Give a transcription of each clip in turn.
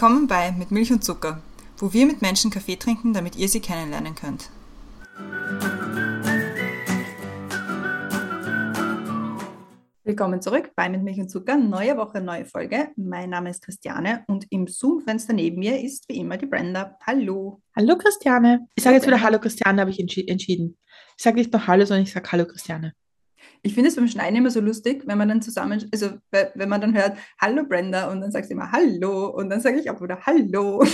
Willkommen bei Mit Milch und Zucker, wo wir mit Menschen Kaffee trinken, damit ihr sie kennenlernen könnt. Willkommen zurück bei Mit Milch und Zucker. Neue Woche, neue Folge. Mein Name ist Christiane und im Zoom-Fenster neben mir ist wie immer die Brenda. Hallo. Hallo Christiane. Ich sage jetzt wieder Hallo Christiane, habe ich entschi entschieden. Ich sage nicht noch Hallo, sondern ich sage Hallo Christiane. Ich finde es beim Schneiden immer so lustig, wenn man dann zusammen, also wenn man dann hört, Hallo Brenda und dann sagst du immer Hallo und dann sage ich auch wieder Hallo.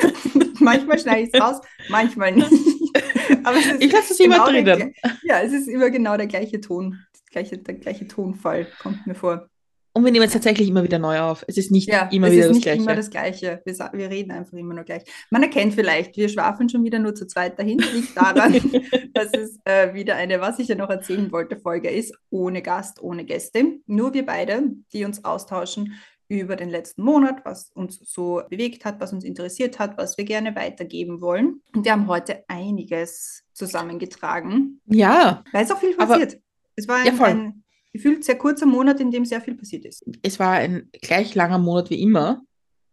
manchmal schneide ich es raus, manchmal nicht. Aber ich lasse es immer genau drinnen. Ja, es ist immer genau der gleiche Ton, gleiche, der gleiche Tonfall kommt mir vor. Und wir nehmen es tatsächlich immer wieder neu auf. Es ist nicht ja, immer es wieder ist das nicht Gleiche. immer das Gleiche. Wir, wir reden einfach immer nur gleich. Man erkennt vielleicht, wir schwafeln schon wieder nur zu zweit dahin. Liegt daran, dass es äh, wieder eine, was ich ja noch erzählen wollte, Folge ist, ohne Gast, ohne Gäste. Nur wir beide, die uns austauschen über den letzten Monat, was uns so bewegt hat, was uns interessiert hat, was wir gerne weitergeben wollen. Und wir haben heute einiges zusammengetragen, Ja, weil es auch viel Aber- passiert. Es war Ja, ein, voll. ein gefühlt sehr kurzer Monat, in dem sehr viel passiert ist. es war ein gleich langer Monat wie immer.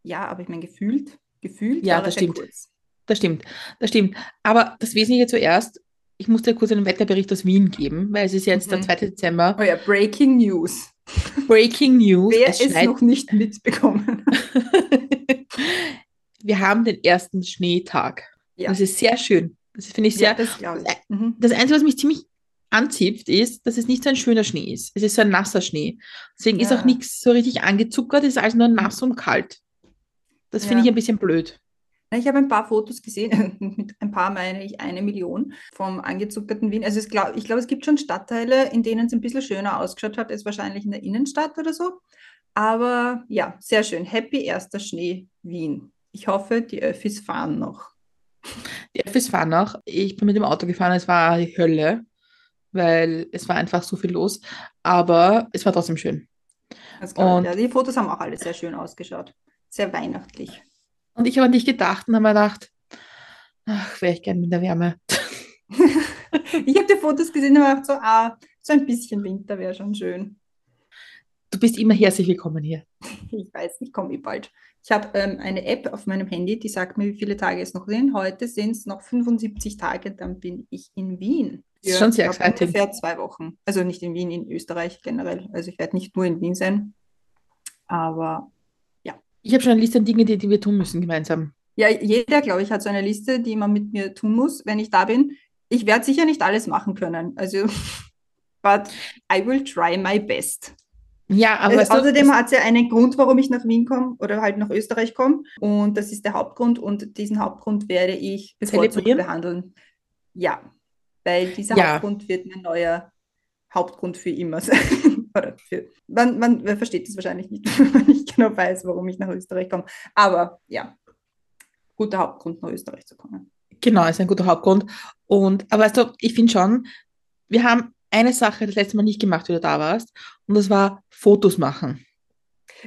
Ja, aber ich meine, gefühlt, gefühlt Ja, war das stimmt. kurz. Das stimmt, das stimmt. Aber das Wesentliche zuerst, ich muss dir kurz einen Wetterbericht aus Wien geben, weil es ist jetzt der Mhm. 2. Dezember. Oh ja, Breaking News. Breaking News. Wer es es noch nicht mitbekommen. Wir haben den ersten Schneetag. Ja. Das ist sehr schön. Das finde ich Ja, sehr. das glaube ich. Mhm. Das Einzige, was mich ziemlich anzipft, ist, dass es nicht so ein schöner Schnee ist. Es ist so ein nasser Schnee. Deswegen ist Ja. auch nichts so richtig angezuckert, es ist alles nur nass und kalt. Das finde Ja. ich ein bisschen blöd. Ich habe ein paar Fotos gesehen, mit ein paar meine ich eine Million vom angezuckerten Wien. Also glaub, ich glaube, es gibt schon Stadtteile, in denen es ein bisschen schöner ausgeschaut hat, als wahrscheinlich in der Innenstadt oder so. Aber ja, sehr schön. Happy erster Schnee Wien. Ich hoffe, die Öffis fahren noch. Die Öffis fahren noch. Ich bin mit dem Auto gefahren, es war die Hölle, weil es war einfach so viel los. Aber es war trotzdem schön. Und- ich, ja. Die Fotos haben auch alle sehr schön ausgeschaut. Sehr weihnachtlich. Und ich habe an dich gedacht und habe mir gedacht, ach, wäre ich gern mit der Wärme. Ich habe die Fotos gesehen und habe gedacht, so, ah, so ein bisschen Winter wäre schon schön. Du bist immer herzlich willkommen hier. Ich weiß, ich komme eh bald. Ich habe ähm, eine App auf meinem Handy, die sagt mir, wie viele Tage es noch sind. Heute sind es noch 75 Tage, dann bin ich in Wien. Das ist schon sehr exciting. ungefähr zwei Wochen. Also nicht in Wien, in Österreich generell. Also ich werde nicht nur in Wien sein. Aber Ich habe schon eine Liste an Dingen, die, die wir tun müssen gemeinsam. ja, jeder, glaube ich, hat so eine Liste, die man mit mir tun muss, wenn ich da bin. Ich werde sicher nicht alles machen können. Also, but I will try my best. Ja, aber du, Außerdem hat es ja einen Grund, warum ich nach Wien komme oder halt nach Österreich komme. Und das ist der Hauptgrund. Und diesen Hauptgrund werde ich bevorzugt behandeln. Ja, weil dieser Ja. Hauptgrund wird mein neuer Hauptgrund für immer sein. für, man, man versteht das wahrscheinlich nicht, wenn man nicht genau weiß, warum ich nach Österreich komme. Aber ja, guter Hauptgrund, nach Österreich zu kommen. Genau, ist ein guter Hauptgrund. Und, aber weißt du, ich finde schon, wir haben eine Sache das letzte Mal nicht gemacht, wie du da warst, und das war Fotos machen.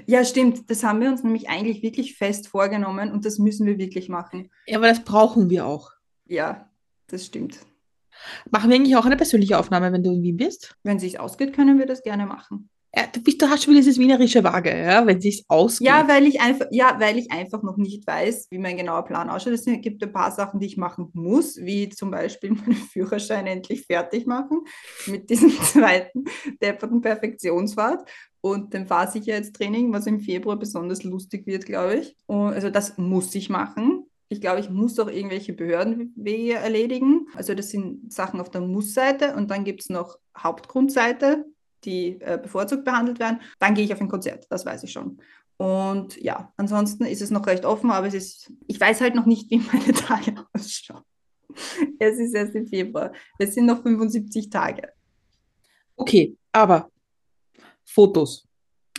Ja, stimmt. Das haben wir uns nämlich eigentlich wirklich fest vorgenommen und das müssen wir wirklich machen. Ja, aber das brauchen wir auch. Ja, das stimmt. Machen wir eigentlich auch eine persönliche Aufnahme, wenn du in Wien bist? Wenn es sich ausgeht, können wir das gerne machen. Ja, du, bist, du hast schon wieder dieses wienerische Vage, ja, wenn es sich ausgeht. Ja, weil ich einfach, ja, weil ich einfach noch nicht weiß, wie mein genauer Plan ausschaut. Es gibt ein paar Sachen, die ich machen muss, wie zum Beispiel meinen Führerschein endlich fertig machen mit diesem zweiten depperten Perfektionsfahrt und dem Fahrsicherheitstraining, was im Februar besonders lustig wird, glaube ich. Und also das muss ich machen. Ich glaube, ich muss auch irgendwelche Behördenwege erledigen. Also das sind Sachen auf der Muss-Seite und dann gibt es noch Hauptgrundseite, die äh, bevorzugt behandelt werden. Dann gehe ich auf ein Konzert, das weiß ich schon. Und ja, ansonsten ist es noch recht offen, aber es ist, ich weiß halt noch nicht, wie meine Tage ausschauen. Es ist erst im Februar. Es sind noch 75 Tage. Okay, aber Fotos,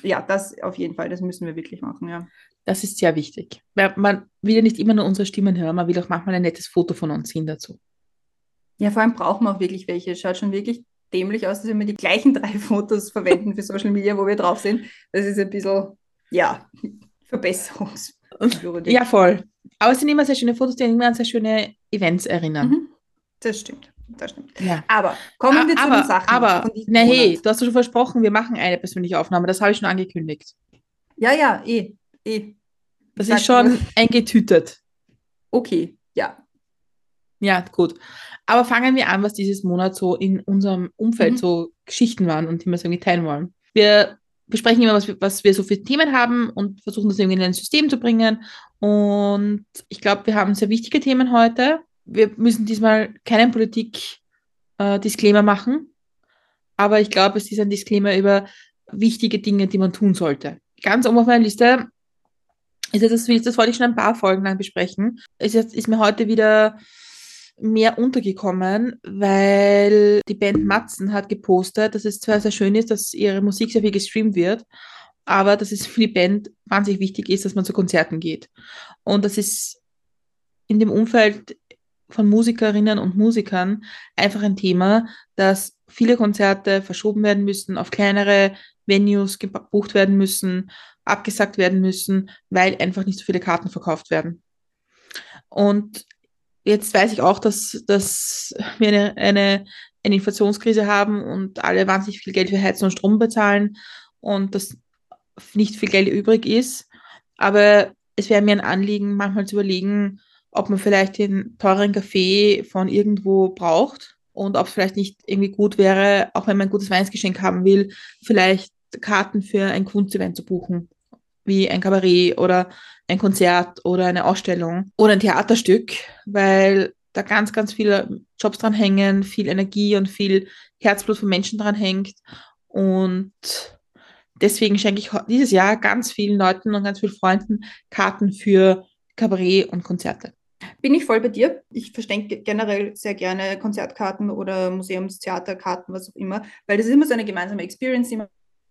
Ja, das auf jeden Fall, das müssen wir wirklich machen, ja. Das ist sehr wichtig. Weil man will ja nicht immer nur unsere Stimmen hören, man will auch manchmal ein nettes Foto von uns sehen dazu. Ja, vor allem brauchen wir auch wirklich welche. Es schaut schon wirklich dämlich aus, dass wir die gleichen drei Fotos verwenden für Social Media, wo wir drauf sind. Das ist ein bisschen, ja, verbesserungswürdig. Ja, voll. Aber es sind immer sehr schöne Fotos, die immer an sehr schöne Events erinnern. Mhm. Das stimmt, das stimmt. Ja. Aber kommen wir zu aber, den Sachen aber, na hey, du hast schon versprochen, wir machen eine persönliche Aufnahme. Das habe ich schon angekündigt. Ja, ja, eh, eh. Das Sag ist schon mal. eingetütet. Okay, ja. Ja, gut. Aber fangen wir an, was dieses Monat so in unserem Umfeld Mhm. so Geschichten waren und die wir so irgendwie teilen wollen. Wir besprechen immer, was wir, was wir so für Themen haben und versuchen das irgendwie in ein System zu bringen. Und ich glaube, wir haben sehr wichtige Themen heute. Wir müssen diesmal keinen Politik-Disclaimer machen, aber ich glaube, es ist ein Disclaimer über wichtige Dinge, die man tun sollte. Ganz oben auf meiner Liste ist das, das wollte ich schon ein paar Folgen lang besprechen. Ist ist mir heute wieder mehr untergekommen, weil die Band Matzen hat gepostet, dass es zwar sehr schön ist, dass ihre Musik sehr viel gestreamt wird, aber dass es für die Band wahnsinnig wichtig ist, dass man zu Konzerten geht. Und das ist in dem Umfeld von Musikerinnen und Musikern einfach ein Thema, dass viele Konzerte verschoben werden müssen, auf kleinere Venues gebucht werden müssen, abgesagt werden müssen, weil einfach nicht so viele Karten verkauft werden. Und jetzt weiß ich auch, dass, dass wir eine, eine, eine Inflationskrise haben und alle wahnsinnig viel Geld für Heizen und Strom bezahlen und dass nicht viel Geld übrig ist. Aber es wäre mir ein Anliegen, manchmal zu überlegen, ob man vielleicht den teuren Kaffee von irgendwo braucht und ob es vielleicht nicht irgendwie gut wäre, auch wenn man ein gutes Weihnachtsgeschenk haben will, vielleicht Karten für ein Kunstevent zu buchen, wie ein Kabarett oder ein Konzert oder eine Ausstellung oder ein Theaterstück, weil da ganz, ganz viele Jobs dran hängen, viel Energie und viel Herzblut von Menschen dran hängt. Und deswegen schenke ich dieses Jahr ganz vielen Leuten und ganz vielen Freunden Karten für Kabarett und Konzerte. Bin ich voll bei dir. Ich verschenke generell sehr gerne Konzertkarten oder Museumstheaterkarten, was auch immer, weil das ist immer so eine gemeinsame Experience, die man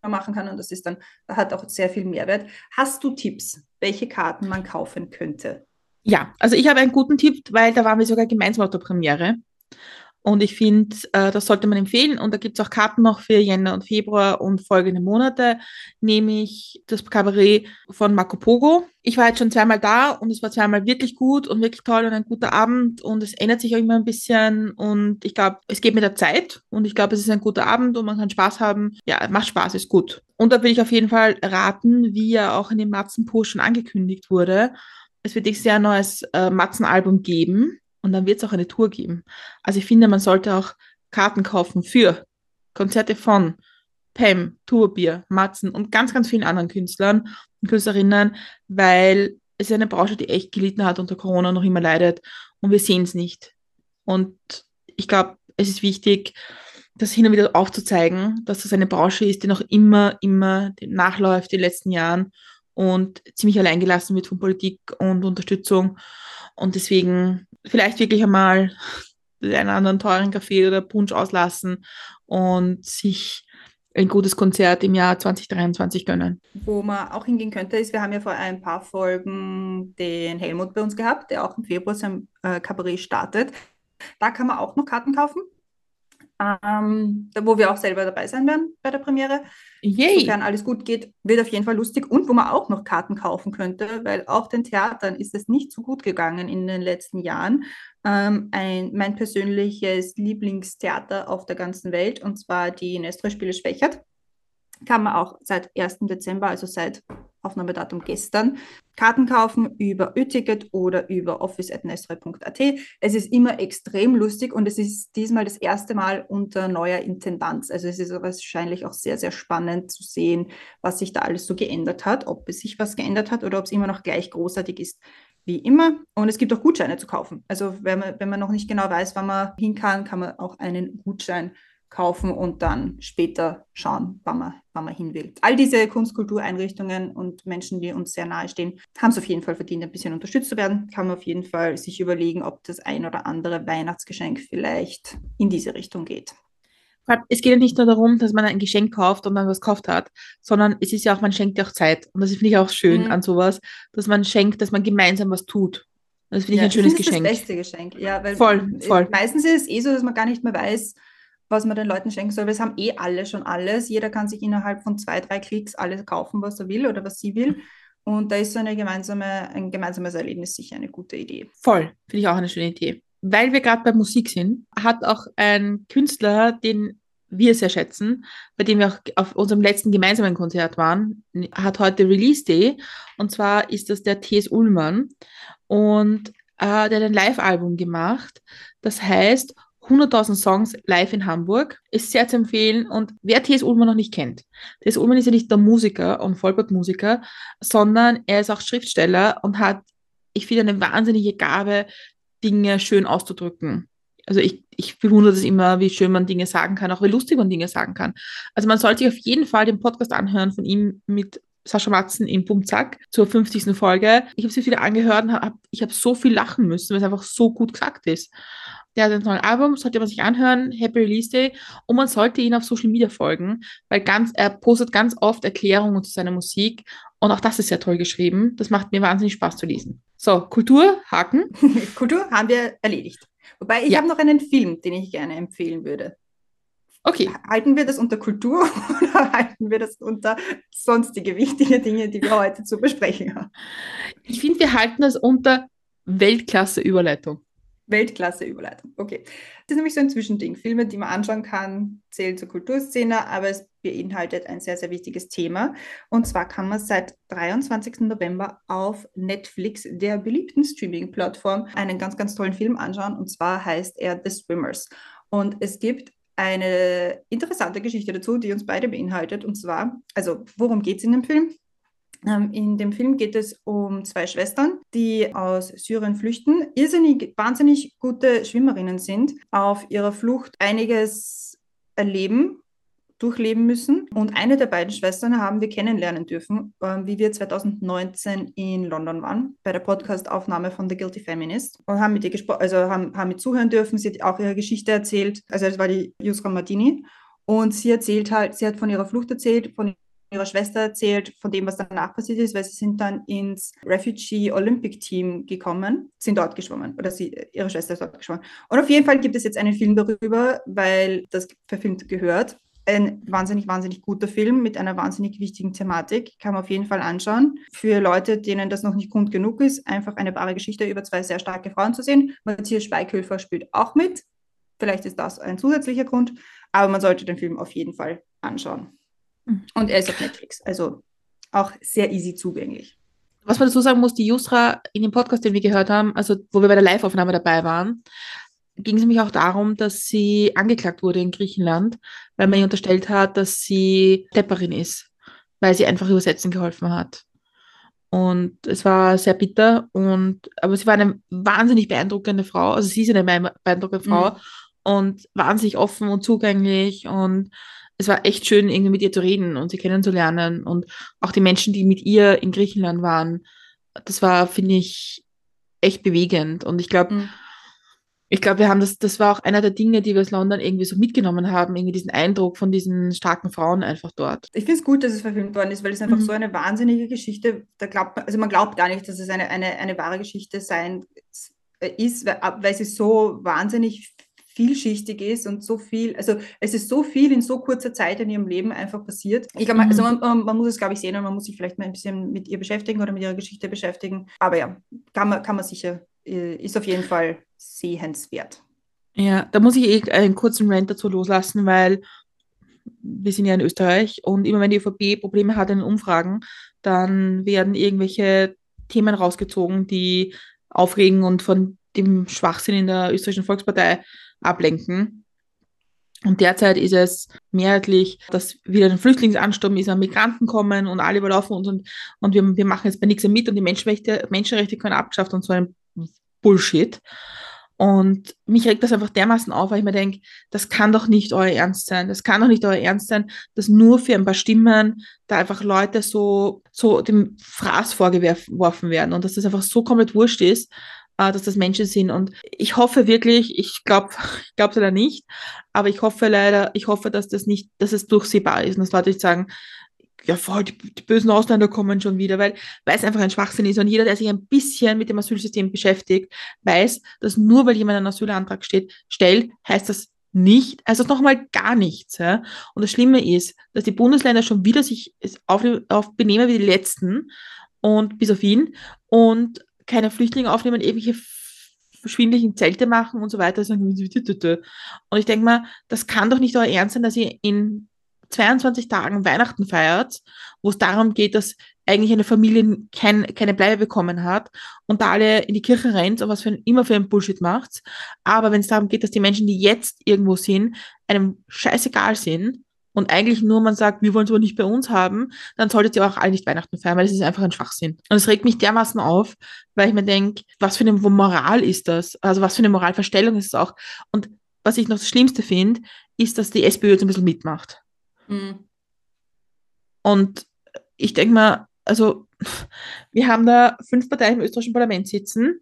machen kann und das ist dann, hat auch sehr viel Mehrwert. Hast du Tipps, welche Karten man kaufen könnte? Ja, also ich habe einen guten Tipp, weil da waren wir sogar gemeinsam auf der Premiere. Und ich finde, äh, das sollte man empfehlen. Und da gibt es auch Karten noch für Jänner und Februar und folgende Monate, nämlich das Kabarett von Marco Pogo. Ich war jetzt schon zweimal da und es war zweimal wirklich gut und wirklich toll und ein guter Abend. Und es ändert sich auch immer ein bisschen. Und ich glaube, es geht mit der Zeit. Und ich glaube, es ist ein guter Abend und man kann Spaß haben. Ja, macht Spaß, ist gut. Und da will ich auf jeden Fall raten, wie ja auch in dem Matzen-Post schon angekündigt wurde. Es wird Jahr ein neues äh, Matzen-Album geben. Und dann wird es auch eine Tour geben. Also ich finde, man sollte auch Karten kaufen für Konzerte von Pam, Tourbier, Matzen und ganz, ganz vielen anderen Künstlern und Künstlerinnen, weil es eine Branche, die echt gelitten hat unter Corona und noch immer leidet. Und wir sehen es nicht. Und ich glaube, es ist wichtig, das hin und wieder aufzuzeigen, dass das eine Branche ist, die noch immer, immer nachläuft in den letzten Jahren und ziemlich alleingelassen wird von Politik und Unterstützung. Und deswegen vielleicht wirklich einmal einen anderen teuren Kaffee oder Punsch auslassen und sich ein gutes Konzert im Jahr 2023 gönnen. Wo man auch hingehen könnte, ist, wir haben ja vor ein paar Folgen den Helmut bei uns gehabt, der auch im Februar sein äh, Kabarett startet. Da kann man auch noch Karten kaufen, ähm, wo wir auch selber dabei sein werden bei der Premiere. Yay! Sofern alles gut geht, wird auf jeden Fall lustig und wo man auch noch Karten kaufen könnte, weil auch den Theatern ist es nicht so gut gegangen in den letzten Jahren. Ähm, ein, mein persönliches Lieblingstheater auf der ganzen Welt, und zwar die Nestre-Spiele Schwächert, kann man auch seit 1. Dezember, also seit Aufnahmedatum gestern, Karten kaufen über Ö-Ticket oder über office.nestre.at. Es ist immer extrem lustig und es ist diesmal das erste Mal unter neuer Intendanz. Also es ist wahrscheinlich auch sehr, sehr spannend zu sehen, was sich da alles so geändert hat, ob es sich was geändert hat oder ob es immer noch gleich großartig ist wie immer. Und es gibt auch Gutscheine zu kaufen. Also wenn man, wenn man noch nicht genau weiß, wann man hin kann, kann man auch einen Gutschein kaufen und dann später schauen, wann man, wann man hin will. All diese Kunstkultureinrichtungen und Menschen, die uns sehr nahe stehen, haben es auf jeden Fall verdient, ein bisschen unterstützt zu werden. Kann man auf jeden Fall sich überlegen, ob das ein oder andere Weihnachtsgeschenk vielleicht in diese Richtung geht. Es geht ja nicht nur darum, dass man ein Geschenk kauft und dann was gekauft hat, sondern es ist ja auch, man schenkt ja auch Zeit. Und das finde ich auch schön mhm. an sowas, dass man schenkt, dass man gemeinsam was tut. Das finde ich ja, ein schönes ich Geschenk. Das beste Geschenk, ja, weil voll, voll. meistens ist es eh so, dass man gar nicht mehr weiß, was man den Leuten schenken soll. Wir haben eh alle schon alles. Jeder kann sich innerhalb von zwei, drei Klicks alles kaufen, was er will oder was sie will. Und da ist so eine gemeinsame, ein gemeinsames Erlebnis sicher eine gute Idee. Voll, finde ich auch eine schöne Idee. Weil wir gerade bei Musik sind, hat auch ein Künstler, den wir sehr schätzen, bei dem wir auch auf unserem letzten gemeinsamen Konzert waren, hat heute Release Day. Und zwar ist das der T.S. Ullmann. Und äh, der hat ein Live-Album gemacht. Das heißt 100.000 Songs live in Hamburg. Ist sehr zu empfehlen. Und wer T.S. Ullmann noch nicht kennt, T.S. Ullmann ist ja nicht der Musiker und Vollbart-Musiker, sondern er ist auch Schriftsteller und hat, ich finde, eine wahnsinnige Gabe, Dinge schön auszudrücken. Also ich, ich bewundere das immer, wie schön man Dinge sagen kann, auch wie lustig man Dinge sagen kann. Also man sollte sich auf jeden Fall den Podcast anhören von ihm mit Sascha Matzen in Bumzack zur 50. Folge. Ich habe sie wieder angehört und hab, ich habe so viel lachen müssen, weil es einfach so gut gesagt ist. Der hat ein neues Album, sollte man sich anhören, Happy Release Day. Und man sollte ihn auf Social Media folgen, weil ganz, er postet ganz oft Erklärungen zu seiner Musik. Und auch das ist sehr toll geschrieben. Das macht mir wahnsinnig Spaß zu lesen. So, Kultur, Haken. Kultur haben wir erledigt. Wobei ich ja. habe noch einen Film, den ich gerne empfehlen würde. Okay. Halten wir das unter Kultur oder halten wir das unter sonstige wichtige Dinge, die wir heute zu besprechen haben? Ich finde, wir halten das unter Weltklasse-Überleitung. Weltklasse-Überleitung. Okay. Das ist nämlich so ein Zwischending. Filme, die man anschauen kann, zählen zur Kulturszene, aber es beinhaltet ein sehr, sehr wichtiges Thema. Und zwar kann man seit 23. November auf Netflix, der beliebten Streaming-Plattform, einen ganz, ganz tollen Film anschauen. Und zwar heißt er The Swimmers. Und es gibt eine interessante Geschichte dazu, die uns beide beinhaltet. Und zwar, also worum geht es in dem Film? Ähm, in dem Film geht es um zwei Schwestern, die aus Syrien flüchten, irrsinnig, wahnsinnig gute Schwimmerinnen sind, auf ihrer Flucht einiges erleben, durchleben müssen. Und eine der beiden Schwestern haben wir kennenlernen dürfen, äh, wie wir 2019 in London waren, bei der Podcastaufnahme von The Guilty Feminist. Und haben mit ihr gesprochen, also haben, haben mit zuhören dürfen. Sie hat auch ihre Geschichte erzählt. Also das war die Yusra Martini. Und sie erzählt halt, sie hat von ihrer Flucht erzählt, von ihrer Schwester erzählt, von dem, was danach passiert ist, weil sie sind dann ins Refugee Olympic Team gekommen, sind dort geschwommen oder sie, ihre Schwester ist dort geschwommen. Und auf jeden Fall gibt es jetzt einen Film darüber, weil das verfilmt gehört. Ein wahnsinnig, wahnsinnig guter Film mit einer wahnsinnig wichtigen Thematik. Kann man auf jeden Fall anschauen. Für Leute, denen das noch nicht Grund genug ist, einfach eine wahre Geschichte über zwei sehr starke Frauen zu sehen. Matthias Schweighöfer spielt auch mit. Vielleicht ist das ein zusätzlicher Grund, aber man sollte den Film auf jeden Fall anschauen. Mhm. Und er ist auf Netflix, also auch sehr easy zugänglich. Was man dazu sagen muss, die Jusra in dem Podcast, den wir gehört haben, also wo wir bei der Live-Aufnahme dabei waren, ging es nämlich auch darum, dass sie angeklagt wurde in Griechenland, weil man ihr unterstellt hat, dass sie Tepperin ist, weil sie einfach übersetzen geholfen hat. Und es war sehr bitter und aber sie war eine wahnsinnig beeindruckende Frau. Also sie ist eine beeindruckende Frau mhm. und wahnsinnig offen und zugänglich und es war echt schön, irgendwie mit ihr zu reden und sie kennenzulernen und auch die Menschen, die mit ihr in Griechenland waren. Das war, finde ich, echt bewegend. Und ich glaube, mhm. ich glaube, wir haben das, das war auch einer der Dinge, die wir aus London irgendwie so mitgenommen haben, irgendwie diesen Eindruck von diesen starken Frauen einfach dort. Ich finde es gut, dass es verfilmt worden ist, weil es einfach mhm. so eine wahnsinnige Geschichte, da glaubt man, also man glaubt gar nicht, dass es eine, eine, eine wahre Geschichte sein ist, weil, weil sie so wahnsinnig vielschichtig ist und so viel, also es ist so viel in so kurzer Zeit in ihrem Leben einfach passiert. Ich glaube, also mhm. man, man, muss es, glaube ich, sehen und man muss sich vielleicht mal ein bisschen mit ihr beschäftigen oder mit ihrer Geschichte beschäftigen. Aber ja, kann man, kann man sicher, äh, ist auf jeden Fall sehenswert. Ja, da muss ich eh einen kurzen Rant dazu loslassen, weil wir sind ja in Österreich und immer wenn die ÖVP Probleme hat in den Umfragen, dann werden irgendwelche Themen rausgezogen, die aufregen und von dem Schwachsinn in der österreichischen Volkspartei ablenken. Und derzeit ist es mehrheitlich, dass wieder ein Flüchtlingsansturm ist, Migranten kommen und alle überlaufen uns und, und wir, wir machen jetzt bei nichts mit und die Menschenrechte, Menschenrechte können abgeschafft und so ein Bullshit. Und mich regt das einfach dermaßen auf, weil ich mir denke, das kann doch nicht euer Ernst sein. Das kann doch nicht euer Ernst sein, dass nur für ein paar Stimmen da einfach Leute so, so dem Fraß vorgeworfen werden und dass das einfach so komplett wurscht ist äh, dass das Menschen sind. Und ich hoffe wirklich, ich glaube ich glaube leider nicht, aber ich hoffe leider, ich hoffe, dass das nicht, dass es durchsehbar ist und dass Leute nicht sagen, ja voll, die, die, bösen Ausländer kommen schon wieder, weil, weil es einfach ein Schwachsinn ist. Und jeder, der sich ein bisschen mit dem Asylsystem beschäftigt, weiß, dass nur weil jemand einen Asylantrag steht, stellt, heißt das nicht, also nochmal gar nichts. Ja? Und das Schlimme ist, dass die Bundesländer schon wieder sich auf, auf benehmen wie die letzten und bis auf ihn und keine Flüchtlinge aufnehmen, irgendwelche schwindlichen Zelte machen und so weiter. Und ich denke mal, das kann doch nicht euer Ernst sein, dass ihr in 22 Tagen Weihnachten feiert, wo es darum geht, dass eigentlich eine Familie kein, keine Bleibe bekommen hat und da alle in die Kirche rennt und was für ein, immer für ein Bullshit macht. Aber wenn es darum geht, dass die Menschen, die jetzt irgendwo sind, einem scheißegal sind und eigentlich nur man sagt, wir wollen es aber nicht bei uns haben, dann solltet ihr auch alle nicht Weihnachten feiern, weil das ist einfach ein Schwachsinn. Und es regt mich dermaßen auf, weil ich mir denke, was für eine Moral ist das? Also was für eine Moralverstellung ist es auch? Und was ich noch das Schlimmste finde, ist, dass die SPÖ jetzt ein bisschen mitmacht. Mhm. Und ich denke mal, also wir haben da fünf Parteien im österreichischen Parlament sitzen,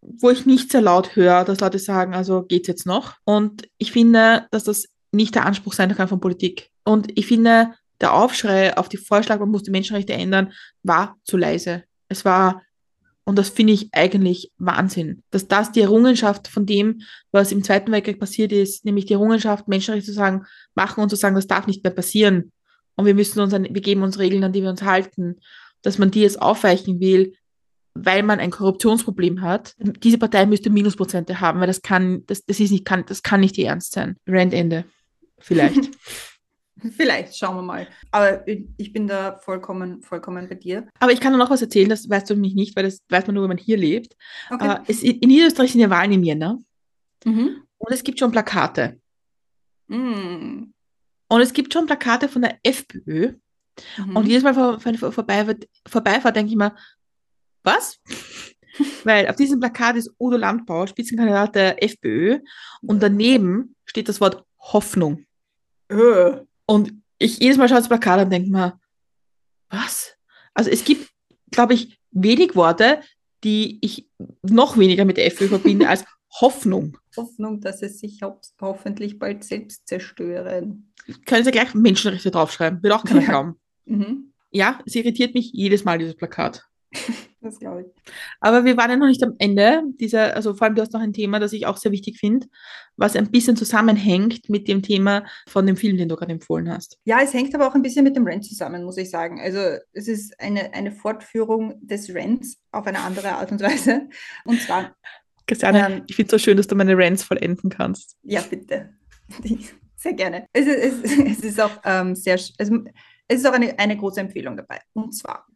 wo ich nicht sehr laut höre, dass Leute sagen, also geht's jetzt noch. Und ich finde, dass das nicht der Anspruch sein kann von Politik. Und ich finde, der Aufschrei auf die Vorschlag, man muss die Menschenrechte ändern, war zu leise. Es war, und das finde ich eigentlich Wahnsinn, dass das die Errungenschaft von dem, was im Zweiten Weltkrieg passiert ist, nämlich die Errungenschaft, Menschenrechte zu sagen, machen und zu sagen, das darf nicht mehr passieren. Und wir müssen uns, an, wir geben uns Regeln, an die wir uns halten, dass man die jetzt aufweichen will, weil man ein Korruptionsproblem hat. Diese Partei müsste Minusprozente haben, weil das kann, das, das ist nicht, kann, das kann nicht die Ernst sein. Randende. Vielleicht. Vielleicht, schauen wir mal. Aber ich bin da vollkommen, vollkommen bei dir. Aber ich kann dir noch was erzählen, das weißt du nämlich nicht, weil das weiß man nur, wenn man hier lebt. Okay. Es, in Niederösterreich sind ja Wahlen im Jänner. Mhm. Und es gibt schon Plakate. Mhm. Und es gibt schon Plakate von der FPÖ. Mhm. Und jedes Mal, wenn ich vorbeifahre, vorbeifahre denke ich mir, was? Weil auf diesem Plakat ist Udo Landbauer, Spitzenkandidat der FPÖ. Und daneben steht das Wort Hoffnung. Äh. Und ich jedes Mal schaue das Plakat und denke mir, was? Also es gibt, glaube ich, wenig Worte, die ich noch weniger mit der FPÖ verbinde als Hoffnung. Hoffnung, dass es sich ho hoffentlich bald selbst zerstören. Können Sie gleich Menschenrechte draufschreiben, wird auch keiner glauben. Mhm. Ja, es irritiert mich jedes Mal, dieses Plakat. das glaube ich. Aber wir waren ja noch nicht am Ende dieser, also vor allem du hast noch ein Thema, das ich auch sehr wichtig finde, was ein bisschen zusammenhängt mit dem Thema von dem Film, den du gerade empfohlen hast. Ja, es hängt aber auch ein bisschen mit dem Rent zusammen, muss ich sagen. Also es ist eine, eine Fortführung des Rents auf eine andere Art und Weise. Und zwar. Christiane, ähm, ich finde es so schön, dass du meine Rents vollenden kannst. Ja, bitte. Sehr gerne. Es ist, es, ist auch ähm, sehr, es, es ist auch eine, eine große Empfehlung dabei. Und zwar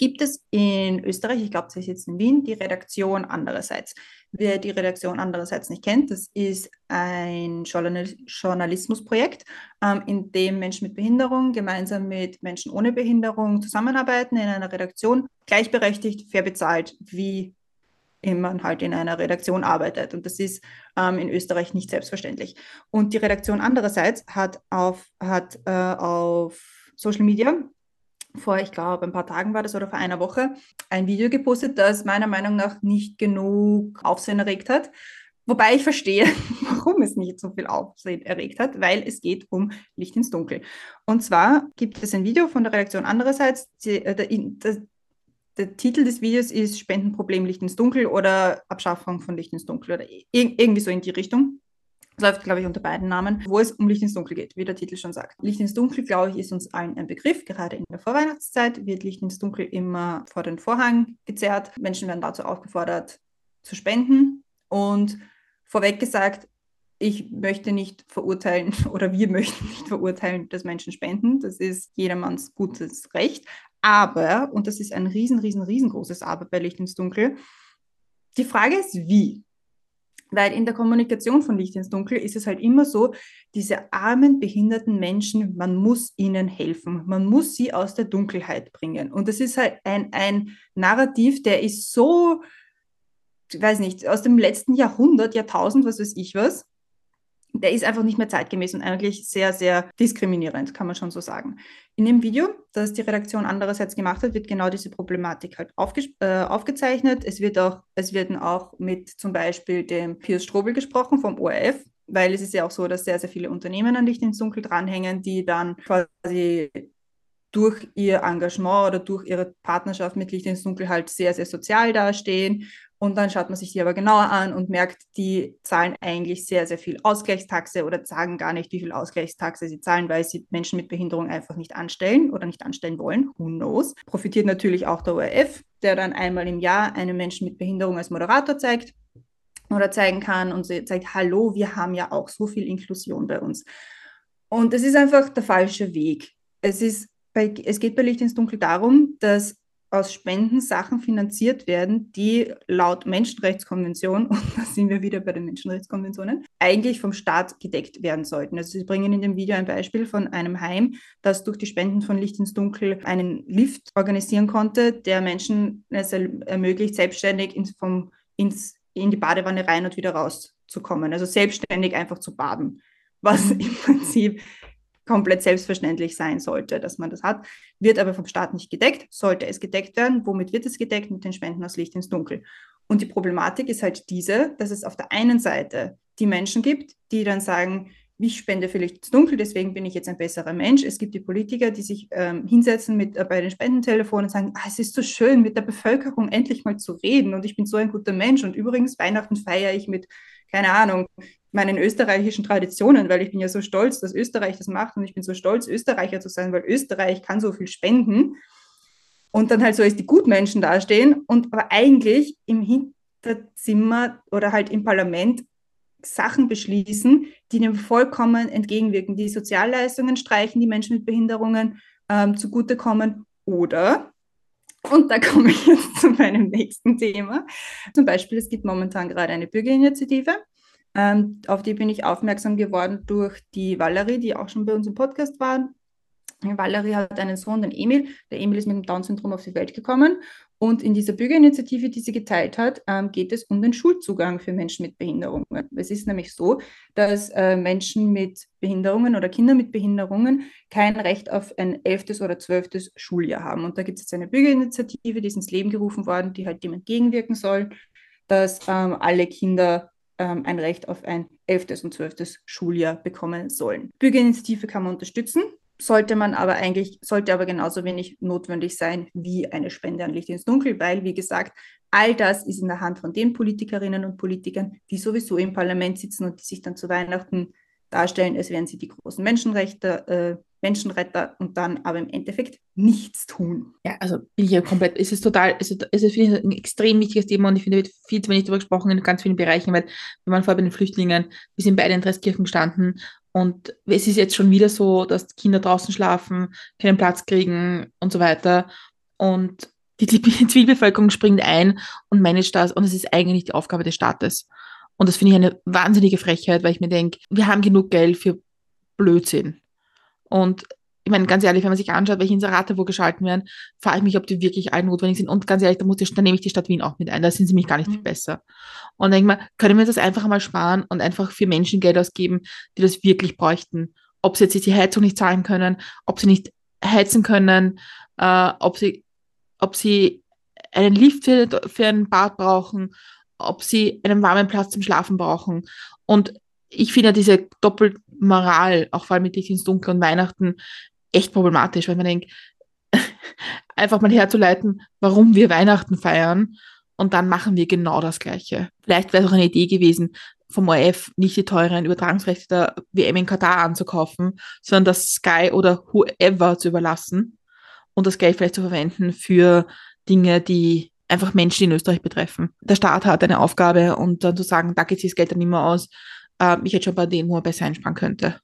gibt es in Österreich, ich glaube, sie sitzt in Wien, die Redaktion andererseits. Wer die Redaktion andererseits nicht kennt, das ist ein Journalismusprojekt, ähm, in dem Menschen mit Behinderung gemeinsam mit Menschen ohne Behinderung zusammenarbeiten in einer Redaktion, gleichberechtigt, fair bezahlt, wie man halt in einer Redaktion arbeitet. Und das ist ähm, in Österreich nicht selbstverständlich. Und die Redaktion andererseits hat auf, hat, äh, auf Social Media vor, ich glaube, ein paar Tagen war das oder vor einer Woche, ein Video gepostet, das meiner Meinung nach nicht genug Aufsehen erregt hat. Wobei ich verstehe, warum es nicht so viel Aufsehen erregt hat, weil es geht um Licht ins Dunkel. Und zwar gibt es ein Video von der Redaktion andererseits. Die, äh, der, der, der, Titel des Videos ist Spendenproblem Licht ins Dunkel oder Abschaffung von Licht ins Dunkel oder irgendwie so in die Richtung läuft, glaube ich, unter beiden Namen, wo es um Licht ins Dunkel geht, wie der Titel schon sagt. Licht ins Dunkel, glaube ich, ist uns allen ein Begriff. Gerade in der Vorweihnachtszeit wird Licht ins Dunkel immer vor den Vorhang gezerrt. Menschen werden dazu aufgefordert, zu spenden. Und vorweg gesagt, ich möchte nicht verurteilen oder wir möchten nicht verurteilen, dass Menschen spenden. Das ist jedermanns gutes Recht. Aber, und das ist ein riesen, riesen, riesengroßes Aber bei Licht ins Dunkel, die Frage ist, wie? Weil in der Kommunikation von Licht ins Dunkel ist es halt immer so, diese armen, behinderten Menschen, man muss ihnen helfen. Man muss sie aus der Dunkelheit bringen. Und das ist halt ein, ein Narrativ, der ist so, ich weiß nicht, aus dem letzten Jahrhundert, Jahrtausend, was weiß ich was der ist einfach nicht mehr zeitgemäß und eigentlich sehr, sehr diskriminierend, kann man schon so sagen. In dem Video, das die Redaktion andererseits gemacht hat, wird genau diese Problematik halt aufge äh, aufgezeichnet. Es wird auch, es werden auch mit zum Beispiel dem Piers Strobel gesprochen vom ORF, weil es ist ja auch so, dass sehr, sehr viele Unternehmen an Licht ins Dunkel dranhängen, die dann quasi durch ihr Engagement oder durch ihre Partnerschaft mit Licht ins Dunkel halt sehr, sehr sozial dastehen Und dann schaut man sich die aber genauer an und merkt, die zahlen eigentlich sehr, sehr viel Ausgleichstaxe oder sagen gar nicht, wie viel Ausgleichstaxe sie zahlen, weil sie Menschen mit Behinderung einfach nicht anstellen oder nicht anstellen wollen. Who knows? Profitiert natürlich auch der ORF, der dann einmal im Jahr einen Menschen mit Behinderung als Moderator zeigt oder zeigen kann und zeigt, hallo, wir haben ja auch so viel Inklusion bei uns. Und es ist einfach der falsche Weg. Es, ist bei, es geht bei Licht ins Dunkel darum, dass aus Spenden Sachen finanziert werden, die laut Menschenrechtskonvention, und da sind wir wieder bei den Menschenrechtskonventionen, eigentlich vom Staat gedeckt werden sollten. Also Sie bringen in dem Video ein Beispiel von einem Heim, das durch die Spenden von Licht ins Dunkel einen Lift organisieren konnte, der Menschen es ermöglicht, selbstständig ins, vom, ins, in die Badewanne rein und wieder rauszukommen. Also selbstständig einfach zu baden, was im Prinzip komplett selbstverständlich sein sollte, dass man das hat, wird aber vom Staat nicht gedeckt. Sollte es gedeckt werden, womit wird es gedeckt? Mit den Spenden aus Licht ins Dunkel. Und die Problematik ist halt diese, dass es auf der einen Seite die Menschen gibt, die dann sagen, ich spende für Licht ins Dunkel, deswegen bin ich jetzt ein besserer Mensch. Es gibt die Politiker, die sich ähm, hinsetzen mit, äh, bei den Spendentelefonen und sagen, ah, es ist so schön, mit der Bevölkerung endlich mal zu reden und ich bin so ein guter Mensch und übrigens Weihnachten feiere ich mit, keine Ahnung, meinen österreichischen Traditionen, weil ich bin ja so stolz, dass Österreich das macht und ich bin so stolz, Österreicher zu sein, weil Österreich kann so viel spenden und dann halt so als die Gutmenschen dastehen und aber eigentlich im Hinterzimmer oder halt im Parlament Sachen beschließen, die dem vollkommen entgegenwirken, die Sozialleistungen streichen, die Menschen mit Behinderungen ähm, zugutekommen oder und da komme ich jetzt zu meinem nächsten Thema. Zum Beispiel, es gibt momentan gerade eine Bürgerinitiative, ähm, auf die bin ich aufmerksam geworden durch die Valerie, die auch schon bei uns im Podcast war. Valerie hat einen Sohn, den Emil. Der Emil ist mit dem Down-Syndrom auf die Welt gekommen. Und in dieser Bürgerinitiative, die sie geteilt hat, ähm, geht es um den Schulzugang für Menschen mit Behinderungen. Es ist nämlich so, dass äh, Menschen mit Behinderungen oder Kinder mit Behinderungen kein Recht auf ein elftes oder zwölftes Schuljahr haben. Und da gibt es jetzt eine Bürgerinitiative, die ist ins Leben gerufen worden, die halt dem entgegenwirken soll, dass ähm, alle Kinder ähm, ein Recht auf ein elftes und zwölftes Schuljahr bekommen sollen. Bürgerinitiative kann man unterstützen, sollte man aber eigentlich, sollte aber genauso wenig notwendig sein wie eine Spende an Licht ins Dunkel, weil, wie gesagt, all das ist in der Hand von den Politikerinnen und Politikern, die sowieso im Parlament sitzen und die sich dann zu Weihnachten darstellen, als wären sie die großen Menschenrechte, äh, Menschenretter und dann aber im Endeffekt nichts tun. Ja, also bin ich ja komplett, es ist total, es ist, es ist ein extrem wichtiges Thema und ich finde, wird viel zu wenig darüber gesprochen in ganz vielen Bereichen, weil wir waren vorher bei den Flüchtlingen, wir sind beide in Dresskirchen gestanden und es ist jetzt schon wieder so, dass Kinder draußen schlafen, keinen Platz kriegen und so weiter und die Zivilbevölkerung springt ein und managt das und es ist eigentlich die Aufgabe des Staates. Und das finde ich eine wahnsinnige Frechheit, weil ich mir denke, wir haben genug Geld für Blödsinn. Und ich meine, ganz ehrlich, wenn man sich anschaut, welche Inserate wo geschalten werden, frage ich mich, ob die wirklich alle notwendig sind. Und ganz ehrlich, da, muss die, da nehme ich die Stadt Wien auch mit ein. Da sind sie mich gar nicht viel mhm. besser. Und denke mal, können wir das einfach mal sparen und einfach für Menschen Geld ausgeben, die das wirklich bräuchten? Ob sie jetzt die Heizung nicht zahlen können, ob sie nicht heizen können, äh, ob sie, ob sie einen Lift für, für ein Bad brauchen, ob sie einen warmen Platz zum Schlafen brauchen. Und ich finde diese Doppelmoral, auch vor allem mit Licht ins Dunkel und Weihnachten, echt problematisch, weil man denkt, einfach mal herzuleiten, warum wir Weihnachten feiern und dann machen wir genau das Gleiche. Vielleicht wäre es auch eine Idee gewesen, vom ORF nicht die teuren Übertragungsrechte der WM in Katar anzukaufen, sondern das Sky oder whoever zu überlassen und das Geld vielleicht zu verwenden für Dinge, die einfach Menschen in Österreich betreffen. Der Staat hat eine Aufgabe und dann zu sagen, da geht sich das Geld dann immer aus, äh, ich hätte schon bei denen, wo er besser einsparen könnte.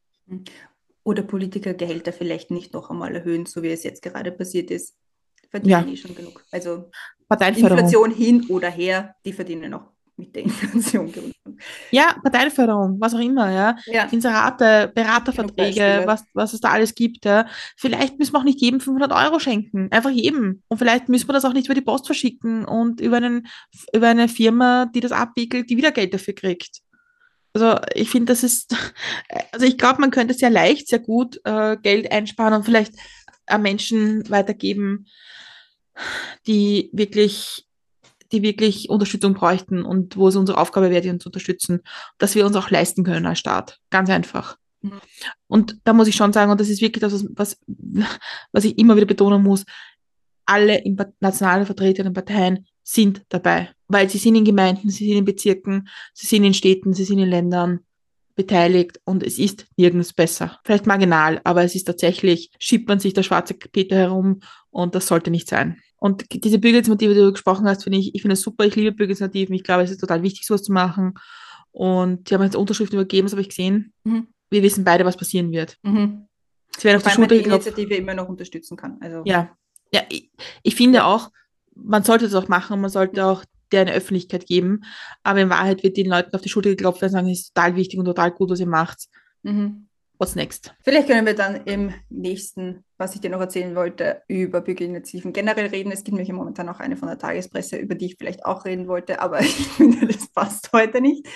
Oder Politikergehälter vielleicht nicht noch einmal erhöhen, so wie es jetzt gerade passiert ist. Verdienen ja. die schon genug. Also Inflation hin oder her, die verdienen auch mit der Inflation Ja, Parteienförderung, was auch immer, ja. ja. Inserate, Beraterverträge, was, was es da alles gibt, ja. Vielleicht müssen wir auch nicht jedem 500 Euro schenken, einfach jedem. Und vielleicht müssen wir das auch nicht über die Post verschicken und über, einen, über eine Firma, die das abwickelt, die wieder Geld dafür kriegt. Also ich finde, das ist, also ich glaube, man könnte sehr leicht, sehr gut äh, Geld einsparen und vielleicht an Menschen weitergeben, die wirklich die wirklich Unterstützung bräuchten und wo es unsere Aufgabe wäre, die uns zu unterstützen, dass wir uns auch leisten können als Staat. Ganz einfach. Mhm. Und da muss ich schon sagen, und das ist wirklich das, was, was ich immer wieder betonen muss, alle nationalen Vertreterinnen und Parteien sind dabei. Weil sie sind in Gemeinden, sie sind in Bezirken, sie sind in Städten, sie sind in Ländern beteiligt und es ist nirgends besser. Vielleicht marginal, aber es ist tatsächlich, schiebt man sich der schwarze Peter herum und das sollte nicht sein. Und diese Bürgerinitiative, die du gesprochen hast, finde ich, ich finde es super. Ich liebe Bürgerinitiativen. Ich glaube, es ist total wichtig, sowas zu machen. Und die haben jetzt Unterschriften übergeben, das habe ich gesehen. Mhm. Wir wissen beide, was passieren wird. Mhm. Sie werden auf die Schulter man die Initiative immer noch unterstützen kann. Also. Ja, ja ich, ich finde auch, man sollte das auch machen. Man sollte auch der eine Öffentlichkeit geben. Aber in Wahrheit wird den Leuten auf die Schulter geklopft und sagen, es ist total wichtig und total gut, was ihr macht. Mhm. What's next? Vielleicht können wir dann im nächsten, was ich dir noch erzählen wollte, über Bürgerinitiativen generell reden. Es gibt nämlich momentan auch eine von der Tagespresse, über die ich vielleicht auch reden wollte, aber ich finde, das passt heute nicht.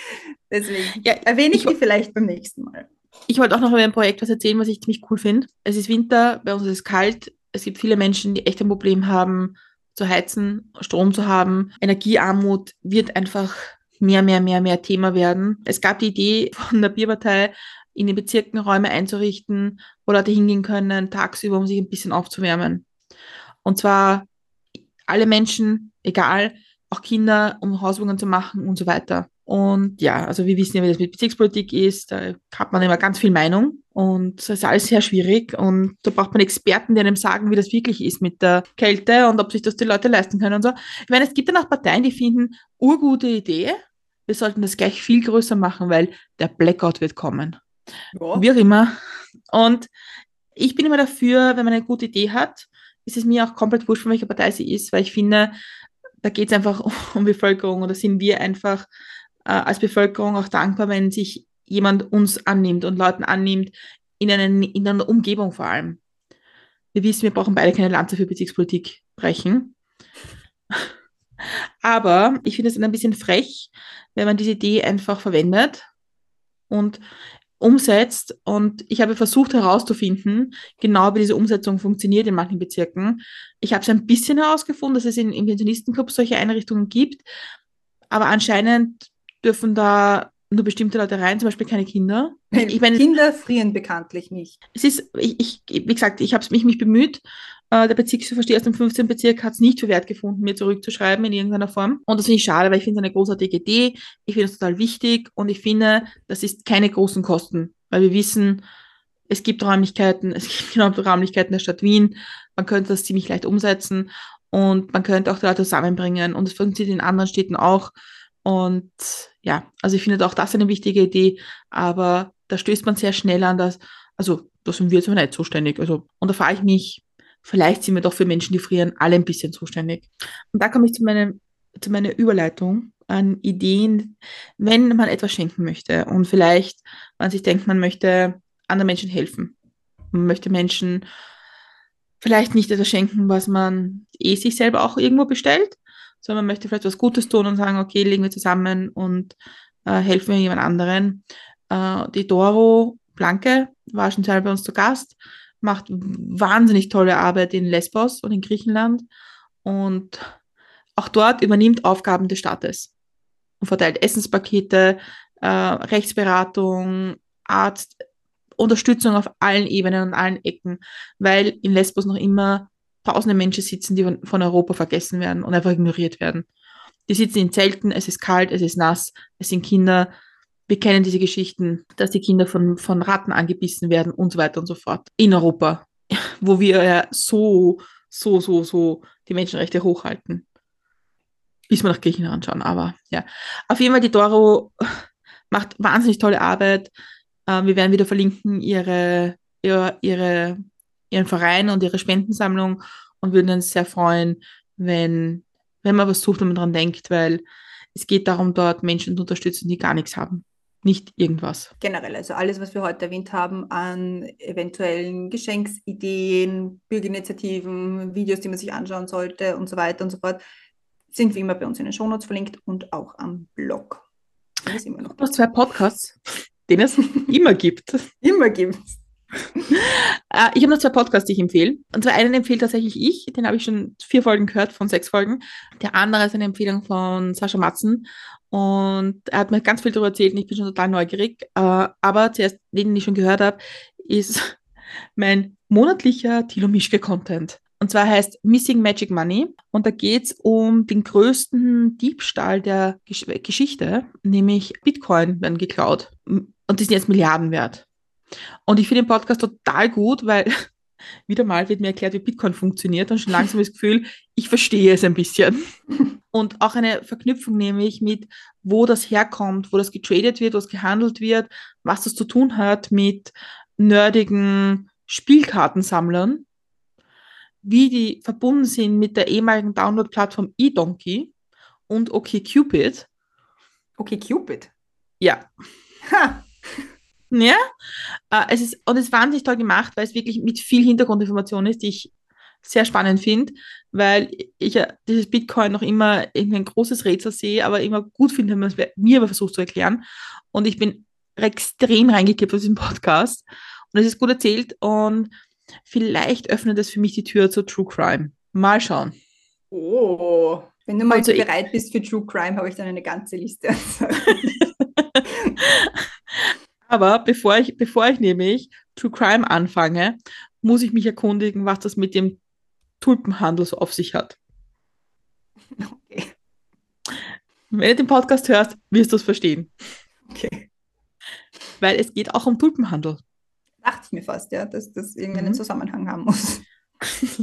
Deswegen ja, erwähne ich, ich die vielleicht beim nächsten Mal. Ich wollte auch noch über ein Projekt was erzählen, was ich ziemlich cool finde. Es ist Winter, bei uns ist es kalt. Es gibt viele Menschen, die echt ein Problem haben, zu heizen, Strom zu haben. Energiearmut wird einfach mehr, mehr, mehr, mehr Thema werden. Es gab die Idee von der Bierpartei, in den Bezirken Räume einzurichten, wo Leute hingehen können, tagsüber, um sich ein bisschen aufzuwärmen. Und zwar alle Menschen, egal, auch Kinder, um Hausübungen zu machen und so weiter. Und ja, also wir wissen ja, wie das mit Bezirkspolitik ist, da hat man immer ganz viel Meinung und das ist alles sehr schwierig und da braucht man Experten, die einem sagen, wie das wirklich ist mit der Kälte und ob sich das die Leute leisten können und so. Ich meine, es gibt dann auch Parteien, die finden, urgute Idee, wir sollten das gleich viel größer machen, weil der Blackout wird kommen. Ja. Wie auch immer. Und ich bin immer dafür, wenn man eine gute Idee hat, ist es mir auch komplett wurscht, von welcher Partei sie ist, weil ich finde, da geht es einfach um Bevölkerung oder sind wir einfach äh, als Bevölkerung auch dankbar, wenn sich jemand uns annimmt und Leuten annimmt, in, einen, in einer Umgebung vor allem. Wir wissen, wir brauchen beide keine Lanze für Bezirkspolitik brechen. Aber ich finde es dann ein bisschen frech, wenn man diese Idee einfach verwendet und umsetzt. Und ich habe versucht herauszufinden, genau wie diese Umsetzung funktioniert in manchen Bezirken. Ich habe es ein bisschen herausgefunden, dass es in, in Pensionistenclubs solche Einrichtungen gibt. Aber anscheinend dürfen da nur bestimmte Leute rein, zum Beispiel keine Kinder. Ich meine, Kinder frieren bekanntlich nicht. Es ist, ich, ich wie gesagt, ich habe mich, mich bemüht. Äh, der Bezirksversteher aus dem 15. Bezirk hat es nicht für wert gefunden, mir zurückzuschreiben in irgendeiner Form. Und das finde ich schade, weil ich finde es eine großartige Idee. Ich finde es total wichtig und ich finde, das ist keine großen Kosten, weil wir wissen, es gibt Räumlichkeiten, es gibt genau Räumlichkeiten der Stadt Wien. Man könnte das ziemlich leicht umsetzen und man könnte auch die Leute zusammenbringen und es funktioniert in anderen Städten auch. Und ja, also ich finde auch das eine wichtige Idee, aber da stößt man sehr schnell an, dass, also da sind wir jetzt aber nicht zuständig. Also, und da frage ich mich, vielleicht sind wir doch für Menschen, die frieren, alle ein bisschen zuständig. Und da komme ich zu, meinem, zu meiner Überleitung an Ideen, wenn man etwas schenken möchte und vielleicht man sich denkt, man möchte anderen Menschen helfen. Man möchte Menschen vielleicht nicht etwas schenken, was man eh sich selber auch irgendwo bestellt, sondern man möchte vielleicht was Gutes tun und sagen, okay, legen wir zusammen und äh, helfen wir jemand anderen. Äh, die Doro Blanke war schon selber bei uns zu Gast, macht wahnsinnig tolle Arbeit in Lesbos und in Griechenland und auch dort übernimmt Aufgaben des Staates und verteilt Essenspakete, äh, Rechtsberatung, Arzt, Unterstützung auf allen Ebenen und allen Ecken, weil in Lesbos noch immer tausende Menschen sitzen, die von Europa vergessen werden und einfach ignoriert werden. Die sitzen in Zelten, es ist kalt, es ist nass, es sind Kinder. Wir kennen diese Geschichten, dass die Kinder von, von Ratten angebissen werden und so weiter und so fort. In Europa, wo wir ja so, so, so, so die Menschenrechte hochhalten. Bis wir nach Griechenland anschauen, aber ja. Auf jeden Fall, die Doro macht wahnsinnig tolle Arbeit. Ähm, wir werden wieder verlinken ihre, ihre, ihre ihren Verein und ihre Spendensammlung und würden uns sehr freuen, wenn, wenn man was sucht und man daran denkt, weil es geht darum, dort Menschen zu unterstützen, die gar nichts haben. Nicht irgendwas. Generell, also alles, was wir heute erwähnt haben an eventuellen Geschenksideen, Bürgerinitiativen, Videos, die man sich anschauen sollte und so weiter und so fort, sind wie immer bei uns in den Shownotes verlinkt und auch am Blog. Das ist immer noch. noch zwei Podcasts, den es immer gibt. Immer gibt. Äh, ich habe noch zwei Podcasts, die ich empfehle. Und zwar einen empfehle tatsächlich ich, den habe ich schon vier Folgen gehört von sechs Folgen. Der andere ist eine Empfehlung von Sascha Matzen. Und er hat mir ganz viel darüber erzählt und ich bin schon total neugierig. Äh, aber zuerst, den ich schon gehört habe, ist mein monatlicher Thilo Mischke-Content. Und zwar heißt Missing Magic Money. Und da geht es um den größten Diebstahl der Gesch Geschichte, nämlich Bitcoin werden geklaut. Und die sind jetzt Milliarden wert. Und ich finde den Podcast total gut, weil wieder mal wird mir erklärt, wie Bitcoin funktioniert und schon langsam das Gefühl, ich verstehe es ein bisschen. Und auch eine Verknüpfung nämlich mit, wo das herkommt, wo das getradet wird, was gehandelt wird, was das zu tun hat mit nerdigen Spielkartensammlern, wie die verbunden sind mit der ehemaligen Download-Plattform eDonkey und OkCupid. OkCupid? Ja. Ha. Ja, äh, es ist, und es ist wahnsinnig toll gemacht, weil es wirklich mit viel Hintergrundinformation ist, die ich sehr spannend finde, weil ich ja dieses Bitcoin noch immer irgendwie ein großes Rätsel sehe, aber immer gut finde, wenn man es mir aber versucht zu erklären. Und ich bin extrem reingekippt auf diesen Podcast und es ist gut erzählt und vielleicht öffnet es für mich die Tür zu True Crime. Mal schauen. Oh, wenn du mal also bereit bist für True Crime, habe ich dann eine ganze Liste. Aber bevor ich, bevor ich nämlich True Crime anfange, muss ich mich erkundigen, was das mit dem Tulpenhandel so auf sich hat. Okay. Wenn du den Podcast hörst, wirst du es verstehen. Okay. Weil es geht auch um Tulpenhandel. Dachte ich mir fast, ja, dass das irgendeinen mhm. Zusammenhang haben muss.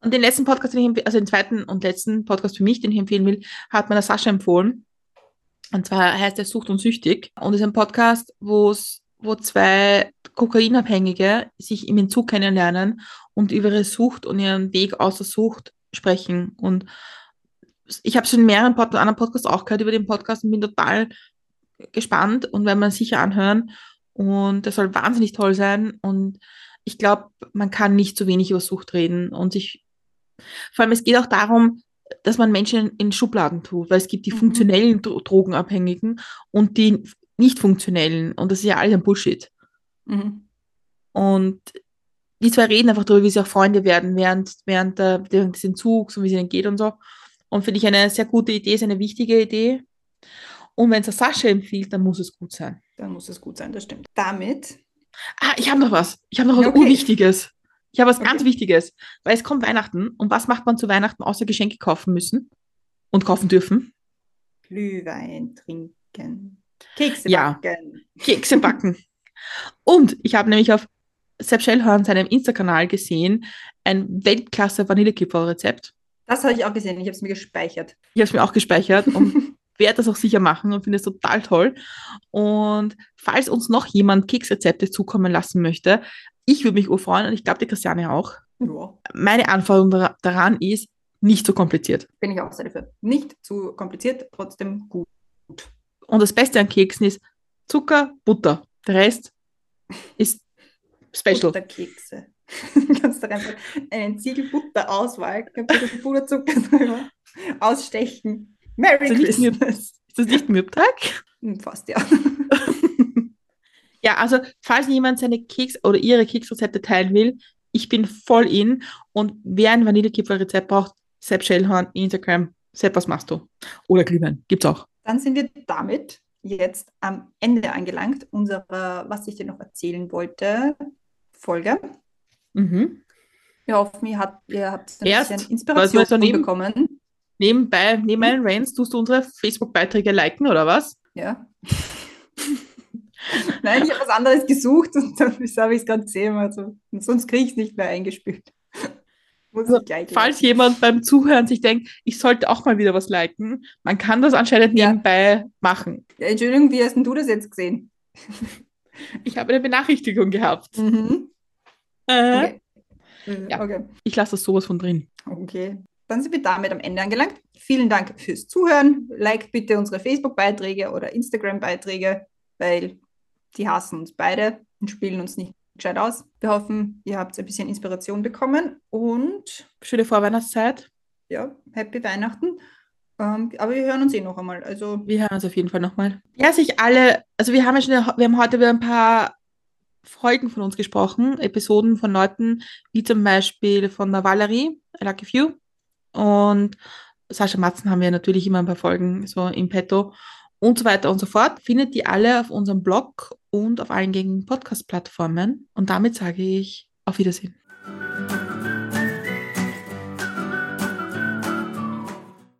und den letzten Podcast, den ich, also den zweiten und letzten Podcast für mich, den ich empfehlen will, hat mir der Sascha empfohlen. Und zwar heißt er Sucht und Süchtig und ist ein Podcast, wo es wo zwei Kokainabhängige sich im Entzug kennenlernen und über ihre Sucht und ihren Weg aus der Sucht sprechen. Und ich habe schon mehreren Pod anderen Podcasts auch gehört über den Podcast und bin total gespannt und werden wir sicher anhören. Und das soll wahnsinnig toll sein. Und ich glaube, man kann nicht zu wenig über Sucht reden. Und sich, vor allem, es geht auch darum, dass man Menschen in Schubladen tut, weil es gibt die mhm. funktionellen Drogenabhängigen und die nicht funktionellen. Und das ist ja alles ein Bullshit. Mhm. Und die zwei reden einfach darüber, wie sie auch Freunde werden während, während, der, während des Entzugs und wie es ihnen geht und so. Und finde ich eine sehr gute Idee, ist eine wichtige Idee. Und wenn es Sascha empfiehlt, dann muss es gut sein. Dann muss es gut sein, das stimmt. Damit. Ah, ich habe noch was. Ich habe noch was okay. Urwichtiges. Ich habe was okay. ganz Wichtiges. Weil es kommt Weihnachten. Und was macht man zu Weihnachten außer Geschenke kaufen müssen und kaufen dürfen? Glühwein trinken. Kekse backen. Ja, Kekse backen. und ich habe nämlich auf Sepp Schellhorn seinem Insta-Kanal gesehen, ein Weltklasse Vanillekipferl-Rezept. Das habe ich auch gesehen. Ich habe es mir gespeichert. Ich habe es mir auch gespeichert und werde das auch sicher machen und finde es total toll. Und falls uns noch jemand Keksrezepte zukommen lassen möchte, ich würde mich freuen und ich glaube, die Christiane auch. Ja. Meine Anforderung daran ist, nicht zu kompliziert. Bin ich auch sehr dafür. Nicht zu kompliziert, trotzdem gut. Und das Beste an Keksen ist Zucker, Butter. Der Rest ist special. Butterkekse. kannst du einfach einen Ziegel Butter auswahl, Puderzucker drüber, ausstechen. Merry ist Christmas. ist das nicht Mürbtag? Hm, fast, ja. ja, also falls jemand seine Keks- oder ihre Keksrezepte teilen will, ich bin voll in. Und wer ein Vanillekipferl-Rezept braucht, Sepp Schellhorn, Instagram, Sepp, was machst du? Oder Glühwein, gibt's auch. Dann sind wir damit jetzt am Ende angelangt unserer, was ich dir noch erzählen wollte, Folge. Mhm. Wir hoffen, ihr habt, ihr habt ein Erst, bisschen Inspiration bekommen. Nebenbei, neben meinen Rants, tust du unsere Facebook-Beiträge liken oder was? Ja. Nein, ich habe was anderes gesucht und dann habe ich es gerade gesehen. Also, sonst kriege ich es nicht mehr eingespielt. Also, falls jemand beim Zuhören sich denkt, ich sollte auch mal wieder was liken, man kann das anscheinend ja. nebenbei machen. Ja, Entschuldigung, wie hast du das jetzt gesehen? ich habe eine Benachrichtigung gehabt. Mhm. Äh, okay. Ja, okay. Ich lasse das sowas von drin. Okay. Dann sind wir damit am Ende angelangt. Vielen Dank fürs Zuhören. Like bitte unsere Facebook-Beiträge oder Instagram-Beiträge, weil die hassen uns beide und spielen uns nicht gescheit aus. Wir hoffen, ihr habt ein bisschen Inspiration bekommen und schöne Vorweihnachtszeit. Ja, happy Weihnachten. Ähm, aber wir hören uns eh noch einmal. Also wir hören uns auf jeden Fall nochmal. Ja, sich alle, also wir haben ja schon, wir haben heute wieder ein paar Folgen von uns gesprochen, Episoden von Leuten, wie zum Beispiel von der Valerie, I Lucky Few. Und Sascha Matzen haben wir natürlich immer ein paar Folgen so im Petto und so weiter und so fort. Findet die alle auf unserem Blog und auf allen gängigen Podcast-Plattformen. Und damit sage ich auf Wiedersehen.